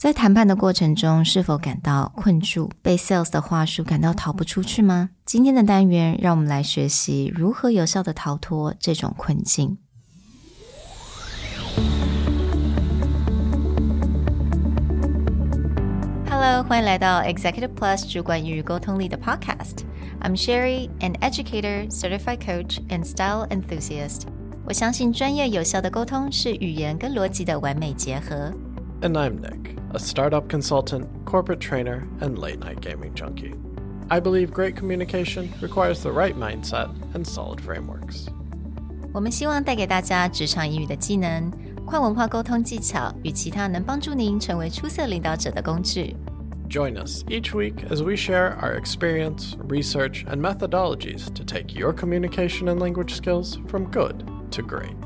在谈判的过程中，是否感到困住，被 sales 的话术感到逃不出去吗？今天的单元，让我们来学习如何有效的逃脱这种困境。Hello，欢迎来到 Executive Plus 主管与沟通力的 Podcast。I'm Sherry, an educator, certified coach, and style enthusiast。我相信专业有效的沟通是语言跟逻辑的完美结合。And I'm Nick, a startup consultant, corporate trainer, and late night gaming junkie. I believe great communication requires the right mindset and solid frameworks. 我们希望带给大家职场英语的技能、跨文化沟通技巧与其他能帮助您成为出色领导者的工具。Join us each week as we share our experience, research, and methodologies to take your communication and language skills from good to great.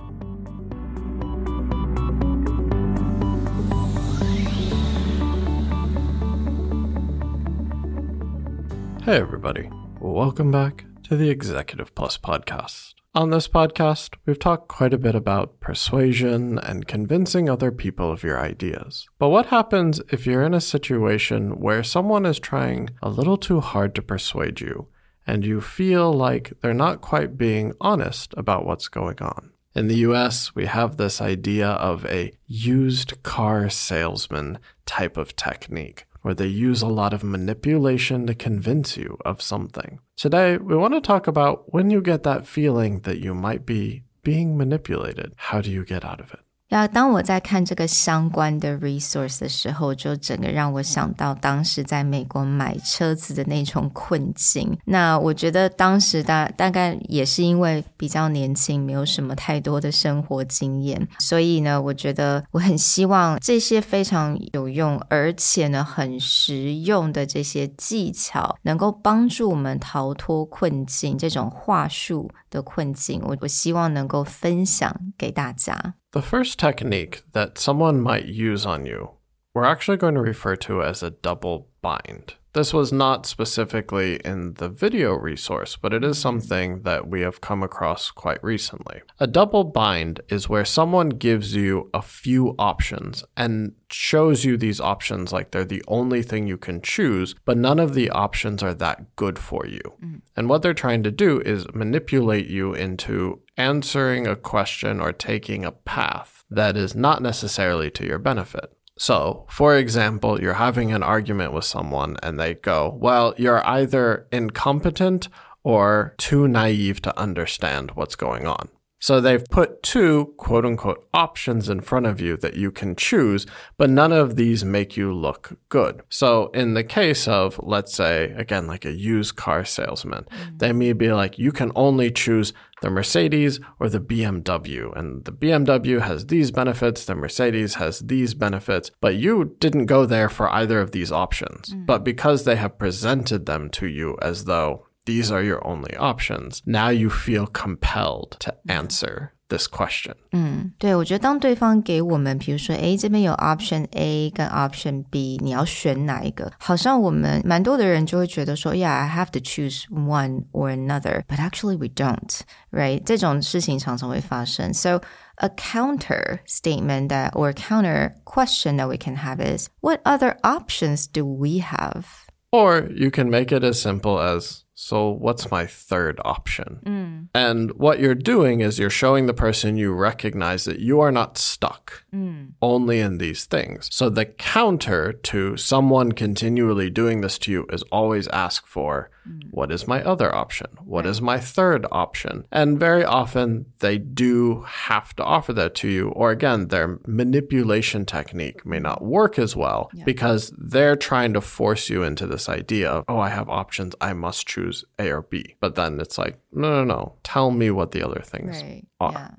Hey, everybody. Welcome back to the Executive Plus podcast. On this podcast, we've talked quite a bit about persuasion and convincing other people of your ideas. But what happens if you're in a situation where someone is trying a little too hard to persuade you and you feel like they're not quite being honest about what's going on? In the US, we have this idea of a used car salesman type of technique where they use a lot of manipulation to convince you of something. Today, we want to talk about when you get that feeling that you might be being manipulated. How do you get out of it? 要当我在看这个相关的 resource 的时候，就整个让我想到当时在美国买车子的那种困境。那我觉得当时大大概也是因为比较年轻，没有什么太多的生活经验，所以呢，我觉得我很希望这些非常有用而且呢很实用的这些技巧，能够帮助我们逃脱困境。这种话术的困境，我我希望能够分享给大家。The first technique that someone might use on you, we're actually going to refer to as a double bind. This was not specifically in the video resource, but it is something that we have come across quite recently. A double bind is where someone gives you a few options and shows you these options like they're the only thing you can choose, but none of the options are that good for you. Mm. And what they're trying to do is manipulate you into answering a question or taking a path that is not necessarily to your benefit. So, for example, you're having an argument with someone and they go, Well, you're either incompetent or too naive to understand what's going on. So they've put two quote unquote options in front of you that you can choose, but none of these make you look good. So in the case of, let's say, again, like a used car salesman, mm-hmm. they may be like, you can only choose the Mercedes or the BMW. And the BMW has these benefits, the Mercedes has these benefits, but you didn't go there for either of these options. Mm-hmm. But because they have presented them to you as though these are your only options. Now you feel compelled to answer this question. 嗯，对，我觉得当对方给我们，比如说，哎，这边有 option A 跟 option B，你要选哪一个？好像我们蛮多的人就会觉得说，Yeah, I have to choose one or another, but actually we don't, right? 这种事情常常会发生。So a counter statement that or counter question that we can have is, what other options do we have? Or you can make it as simple as so, what's my third option? Mm. And what you're doing is you're showing the person you recognize that you are not stuck mm. only in these things. So, the counter to someone continually doing this to you is always ask for mm. what is my other option? What right. is my third option? And very often they do have to offer that to you. Or again, their manipulation technique may not work as well yeah. because they're trying to force you into this idea of, oh, I have options. I must choose choose A or B. But then it's like, no, no, no. Tell me what the other things right. are. Yeah.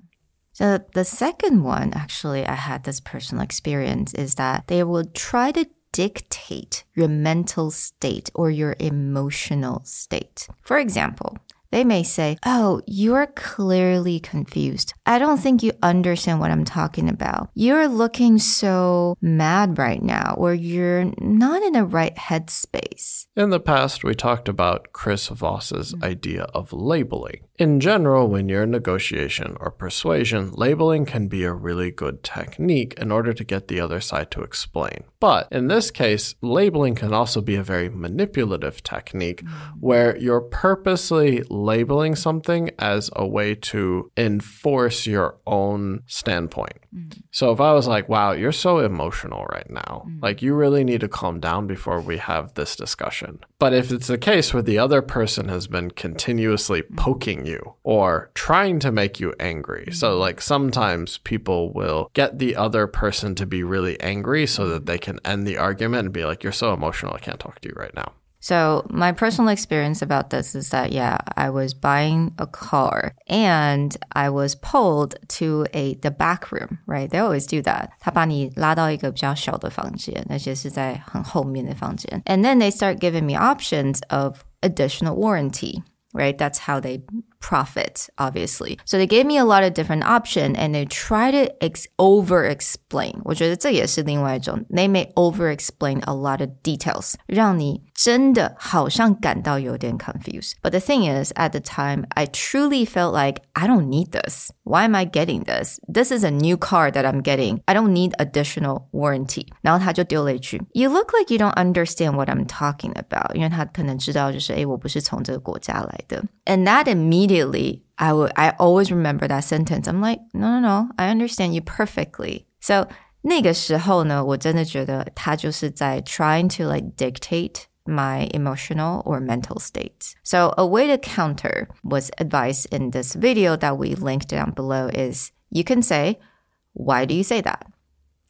So the second one, actually, I had this personal experience is that they will try to dictate your mental state or your emotional state. For example, they may say, Oh, you're clearly confused. I don't think you understand what I'm talking about. You're looking so mad right now, or you're not in the right headspace. In the past, we talked about Chris Voss's idea of labeling. In general, when you're in negotiation or persuasion, labeling can be a really good technique in order to get the other side to explain. But in this case, labeling can also be a very manipulative technique mm. where you're purposely labeling something as a way to enforce your own standpoint. Mm. So if I was like, wow, you're so emotional right now, mm. like you really need to calm down before we have this discussion. But if it's a case where the other person has been continuously mm. poking you or trying to make you angry, so like sometimes people will get the other person to be really angry so that they can end the argument and be like, you're so emotional, I can't talk to you right now. So my personal experience about this is that yeah, I was buying a car and I was pulled to a the back room, right? They always do that. 他把你拉到一个比较小的房间，那些是在很后面的房间。And then they start giving me options of additional warranty. Right, that's how they profit, obviously. So they gave me a lot of different options, and they try to ex- over explain. 我觉得这也是另外一种 they may over explain a lot of details，让你真的好像感到有点 confused. But the thing is, at the time, I truly felt like I don't need this. Why am I getting this? This is a new car that I'm getting. I don't need additional warranty. 然后他就丢了一句，You look like you don't understand what I'm talking about. 因为他可能知道就是诶，我不是从这个国家来的。And that immediately, I would I always remember that sentence. I'm like, no, no, no, I understand you perfectly. So 那个时候呢，我真的觉得他就是在 trying to like dictate my emotional or mental state. So a way to counter was advice in this video that we linked down below is you can say, why do you say that?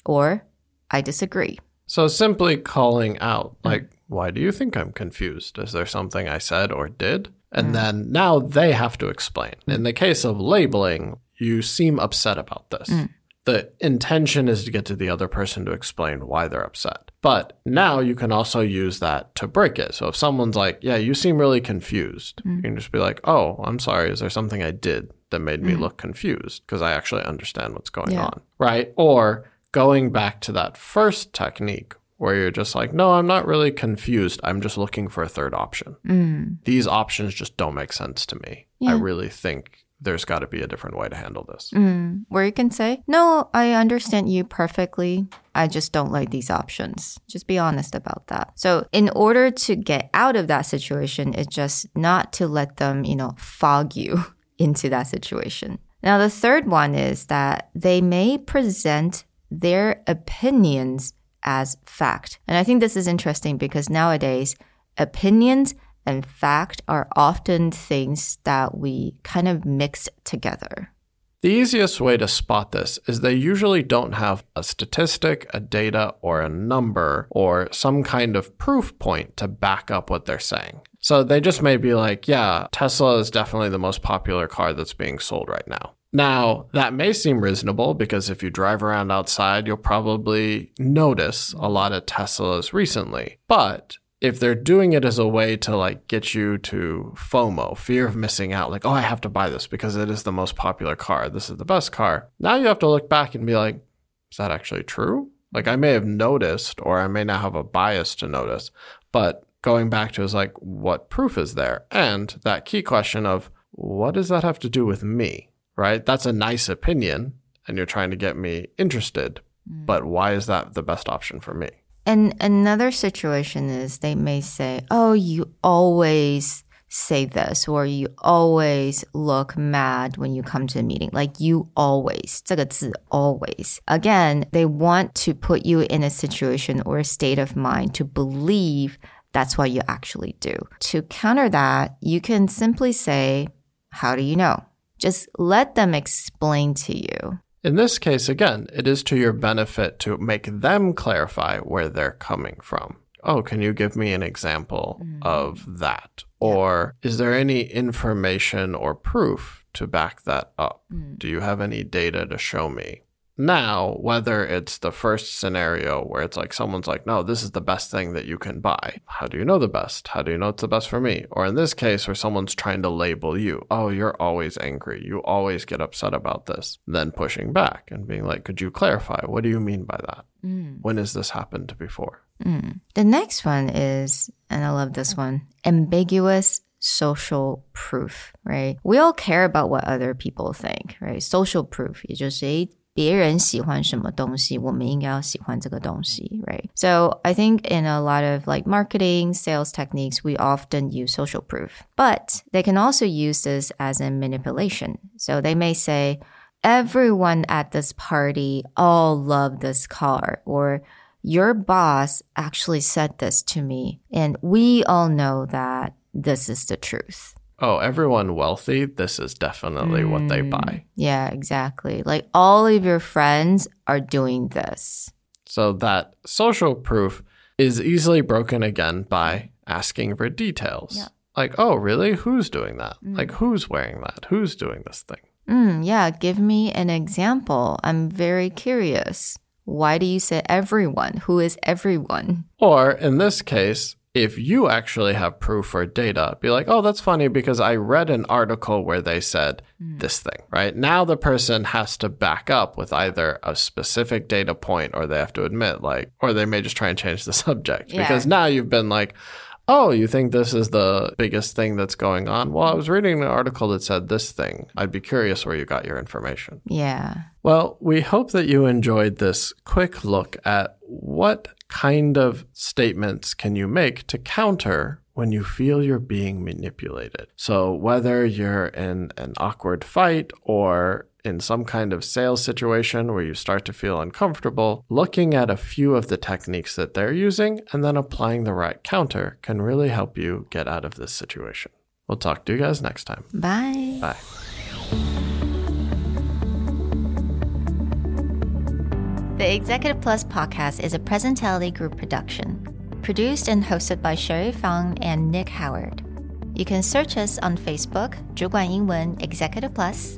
Or I disagree. So simply calling out, like, why do you think I'm confused? Is there something I said or did? And mm. then now they have to explain. In the case of labeling, you seem upset about this. Mm. The intention is to get to the other person to explain why they're upset. But now you can also use that to break it. So if someone's like, yeah, you seem really confused, mm. you can just be like, oh, I'm sorry. Is there something I did that made me look confused? Because I actually understand what's going Yeah. on. Right. Or going back to that first technique where you're just like, no, I'm not really confused. I'm just looking for a third option. Mm. These options just don't make sense to me. I really think there's got to be a different way to handle this. Mm. Where you can say, no, I understand you perfectly. I just don't like these options. Just be honest about that. So, in order to get out of that situation, it's just not to let them, you know, fog you into that situation. Now, the third one is that they may present their opinions as fact. And I think this is interesting because nowadays, opinions and fact are often things that we kind of mix together. The easiest way to spot this is they usually don't have a statistic, a data, or a number, or some kind of proof point to back up what they're saying. So they just may be like, yeah, Tesla is definitely the most popular car that's being sold right now. Now, that may seem reasonable because if you drive around outside, you'll probably notice a lot of Teslas recently. But if they're doing it as a way to like get you to FOMO, fear of missing out, like, oh, I have to buy this because it is the most popular car. This is the best car. Now you have to look back and be like, is that actually true? Like, I may have noticed, or I may not have a bias to notice, but going back to is like, what proof is there? And that key question of, what does that have to do with me? Right? That's a nice opinion, and you're trying to get me interested, but why is that the best option for me? And another situation is they may say, Oh, you always say this, or you always look mad when you come to a meeting. Like you always, 这个字 always. Again, they want to put you in a situation or a state of mind to believe that's what you actually do. To counter that, you can simply say, How do you know? Just let them explain to you. In this case, again, it is to your benefit to make them clarify where they're coming from. Oh, can you give me an example mm-hmm. of that? Or is there any information or proof to back that up? Mm. Do you have any data to show me? now, whether it's the first scenario where it's like someone's like, no, this is the best thing that you can buy. How do you know the best? How do you know it's the best for me? Or in this case, where someone's trying to label you, oh, you're always angry. You always get upset about this. Then pushing back and being like, could you clarify? What do you mean by that? Mm. When has this happened before? Mm. The next one is, and I love this one, ambiguous social proof, right? We all care about what other people think, right? Social proof, 也就是 别人喜欢什么东西，我们应该要喜欢这个东西，right? So I think in a lot of like marketing, sales techniques, we often use social proof, but they can also use this as a manipulation. So they may say, everyone at this party all love this car, or your boss actually said this to me, and we all know that this is the truth oh, everyone wealthy, this is definitely mm, what they mm. buy. Yeah, exactly. Like all of your friends are doing this. So that social proof is easily broken again by asking for details. Yeah. Like, oh, really? Who's doing that? Mm. Like, who's wearing that? Who's doing this thing? Mm, yeah, give me an example. I'm very curious. Why do you say everyone? Who is everyone? Or in this case, if you actually have proof or data, be like, oh, that's funny because I read an article where they said mm. this thing, right? Now the person has to back up with either a specific data point or they have to admit, like, or they may just try and change the subject yeah. because now you've been like, oh, you think this is the biggest thing that's going on? Well, I was reading an article that said this thing. I'd be curious where you got your information. Yeah. Well, we hope that you enjoyed this quick look at what kind of statements can you make to counter when you feel you're being manipulated? So, whether you're in an awkward fight or in some kind of sales situation where you start to feel uncomfortable, looking at a few of the techniques that they're using and then applying the right counter can really help you get out of this situation. We'll talk to you guys next time. Bye. Bye. The Executive Plus podcast is a Presentality Group production, produced and hosted by Sherry Fang and Nick Howard. You can search us on Facebook, 主管英文 Executive Plus.